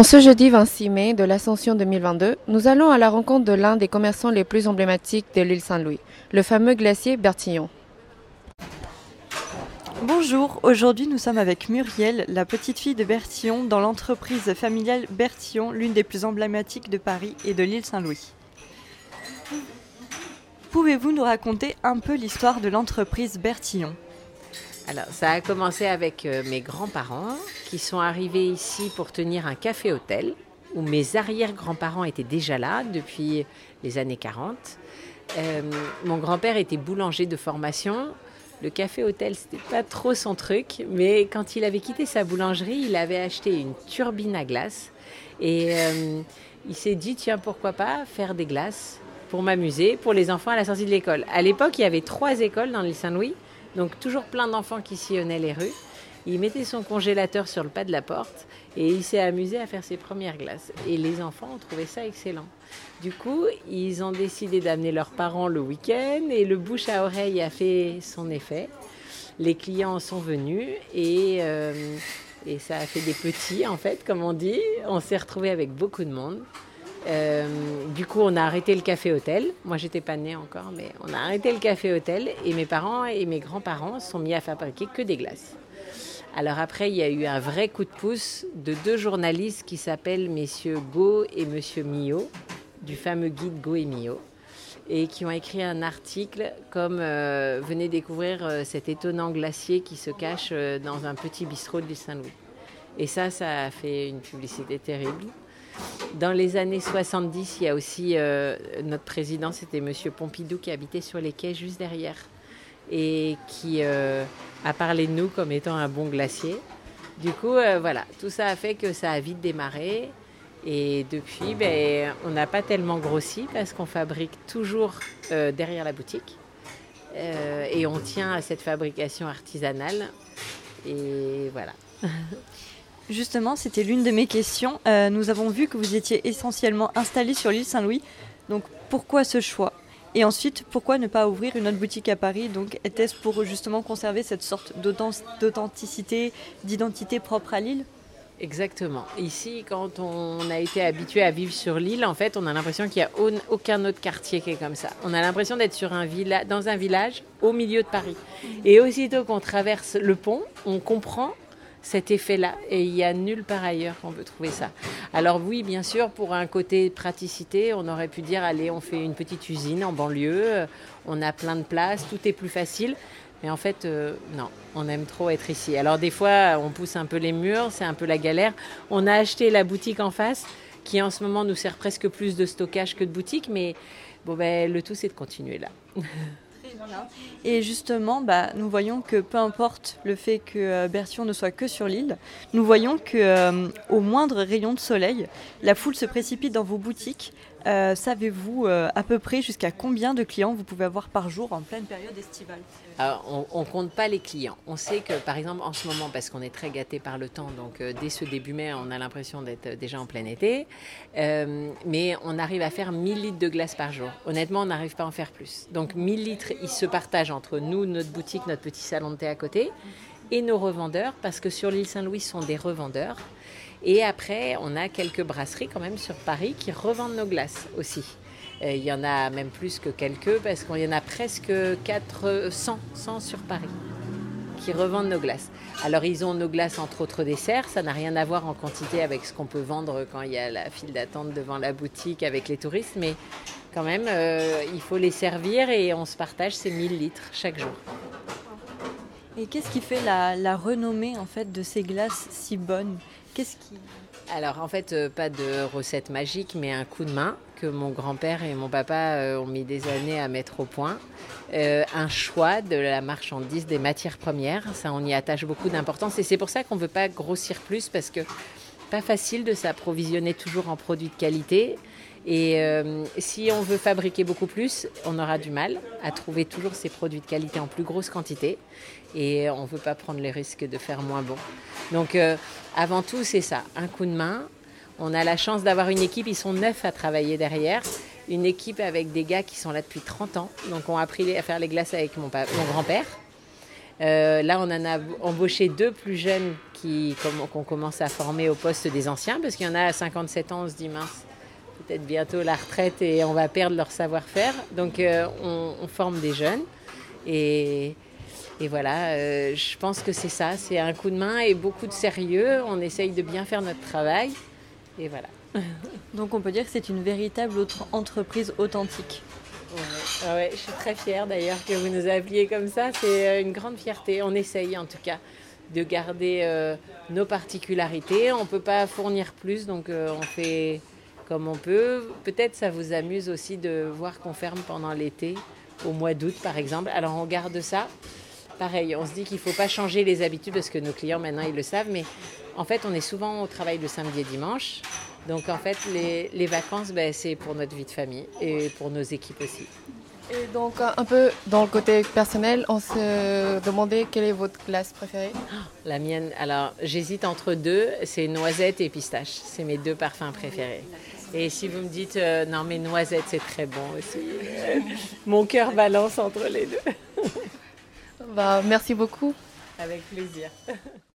En ce jeudi 26 mai de l'Ascension 2022, nous allons à la rencontre de l'un des commerçants les plus emblématiques de l'île Saint-Louis, le fameux glacier Bertillon. Bonjour, aujourd'hui nous sommes avec Muriel, la petite fille de Bertillon, dans l'entreprise familiale Bertillon, l'une des plus emblématiques de Paris et de l'île Saint-Louis. Pouvez-vous nous raconter un peu l'histoire de l'entreprise Bertillon? Alors, ça a commencé avec euh, mes grands-parents qui sont arrivés ici pour tenir un café-hôtel où mes arrière-grands-parents étaient déjà là depuis les années 40. Euh, mon grand-père était boulanger de formation. Le café-hôtel, c'était pas trop son truc, mais quand il avait quitté sa boulangerie, il avait acheté une turbine à glace et euh, il s'est dit tiens pourquoi pas faire des glaces pour m'amuser pour les enfants à la sortie de l'école. À l'époque, il y avait trois écoles dans l'île Saint-Louis. Donc toujours plein d'enfants qui sillonnaient les rues. Il mettait son congélateur sur le pas de la porte et il s'est amusé à faire ses premières glaces. Et les enfants ont trouvé ça excellent. Du coup, ils ont décidé d'amener leurs parents le week-end et le bouche à oreille a fait son effet. Les clients sont venus et, euh, et ça a fait des petits, en fait, comme on dit. On s'est retrouvé avec beaucoup de monde. Euh, du coup, on a arrêté le café-hôtel. Moi, j'étais pas née encore, mais on a arrêté le café-hôtel et mes parents et mes grands-parents sont mis à fabriquer que des glaces. Alors après, il y a eu un vrai coup de pouce de deux journalistes qui s'appellent messieurs Go et monsieur Mio, du fameux guide Go et Mio, et qui ont écrit un article comme euh, Venez découvrir euh, cet étonnant glacier qui se cache dans un petit bistrot de Saint-Louis. Et ça, ça a fait une publicité terrible. Dans les années 70, il y a aussi euh, notre président, c'était M. Pompidou, qui habitait sur les quais juste derrière et qui euh, a parlé de nous comme étant un bon glacier. Du coup, euh, voilà, tout ça a fait que ça a vite démarré. Et depuis, ben, on n'a pas tellement grossi parce qu'on fabrique toujours derrière la boutique. et on tient à cette fabrication artisanale. Et voilà. Justement, c'était l'une de mes questions. Euh, nous avons vu que vous étiez essentiellement installé sur l'île Saint-Louis. Donc pourquoi ce choix? Et ensuite, pourquoi ne pas ouvrir une autre boutique à Paris? Donc était-ce pour justement conserver cette sorte d'authenticité, d'identité propre à l'île? Exactement. Ici, quand on a été habitué à vivre sur l'île, en fait, on a l'impression qu'il n'y a aucun autre quartier qui est comme ça. On a l'impression d'être sur un dans un village au milieu de Paris. Et aussitôt qu'on traverse le pont, on comprend cet effet-là. Et il n'y a nulle part ailleurs qu'on peut trouver ça. Alors oui, bien sûr, pour un côté praticité, on aurait pu dire, allez, on fait une petite usine en banlieue, euh, on a plein de places, tout est plus facile. Mais en fait, euh, non, on aime trop être ici. Alors des fois, on pousse un peu les murs, c'est un peu la galère. On a acheté la boutique en face, qui en ce moment nous sert presque plus de stockage que de boutique, mais bon, ben, le tout, c'est de continuer là. Et justement, bah, nous voyons que peu importe le fait que euh, Bertillon ne soit que sur l'île, nous voyons que euh, au moindre rayon de soleil, la foule se précipite dans vos boutiques. Euh, savez-vous à peu près jusqu'à combien de clients vous pouvez avoir par jour en pleine période estivale? On ne compte pas les clients. On sait que, par exemple, en ce moment, parce qu'on est très gâté par le temps, donc dès ce début mai, on a l'impression d'être déjà en plein été, mais on arrive à faire 1000 litres de glace par jour. Honnêtement, on n'arrive pas à en faire plus. Donc 1000 litres, ils se partagent entre nous, notre boutique, notre petit salon de thé à côté, et nos revendeurs, parce que sur l'île Saint-Louis, sont des revendeurs. Et après, on a quelques brasseries quand même sur Paris qui revendent nos glaces aussi. Euh, il y en a même plus que quelques, parce qu'il y en a presque 400 100 sur Paris qui revendent nos glaces. Alors ils ont nos glaces entre autres desserts, ça n'a rien à voir en quantité avec ce qu'on peut vendre quand il y a la file d'attente devant la boutique avec les touristes, mais quand même, euh, il faut les servir et on se partage ces 1000 litres chaque jour. Et qu'est-ce qui fait la, renommée en fait de ces glaces si bonnes? Qu'est-ce qui alors en fait, euh, pas de recette magique, mais un coup de main que mon grand-père et mon papa euh, ont mis des années à mettre au point. un choix de la marchandise des matières premières, ça on y attache beaucoup d'importance et c'est pour ça qu'on ne veut pas grossir plus parce que pas facile de s'approvisionner toujours en produits de qualité. Et euh, si on veut fabriquer beaucoup plus, on aura du mal à trouver toujours ces produits de qualité en plus grosse quantité. Et on ne veut pas prendre les risques de faire moins bon. Donc euh, avant tout, c'est ça, un coup de main. On a la chance d'avoir une équipe, ils sont neuf à travailler derrière. Une équipe avec des gars qui sont là depuis 30 ans. Donc on a appris à faire les glaces avec mon, grand-père. Euh, là, on en a embauché deux plus jeunes qu'on commence à former au poste des anciens, parce qu'il y en a à 57 ans, on se dit mince, peut-être bientôt la retraite et on va perdre leur savoir-faire. Donc euh, on, forme des jeunes et, et voilà, euh, je pense que c'est ça, c'est un coup de main et beaucoup de sérieux. On essaye de bien faire notre travail et voilà. Donc on peut dire que c'est une véritable entreprise authentique. Ah ouais, je suis très fière d'ailleurs que vous nous appeliez comme ça. C'est euh, une grande fierté. On essaye en tout cas de garder euh, nos particularités. On ne peut pas fournir plus, donc euh, on fait comme on peut. Peut-être ça vous amuse aussi de voir qu'on ferme pendant l'été, au mois d'août par exemple. Alors on garde ça. Pareil, on se dit qu'il ne faut pas changer les habitudes parce que nos clients maintenant ils le savent, mais en fait on est souvent au travail le samedi et dimanche. Donc en fait les, vacances ben, c'est pour notre vie de famille et pour nos équipes aussi. Et donc, un peu dans le côté personnel, on se demandait quelle est votre glace préférée? La mienne, alors j'hésite entre deux, c'est noisette et pistache. C'est mes deux parfums préférés. Et si vous me dites euh, non, mais noisette, c'est très bon aussi. Mon cœur balance entre les deux. bah, merci beaucoup. Avec plaisir.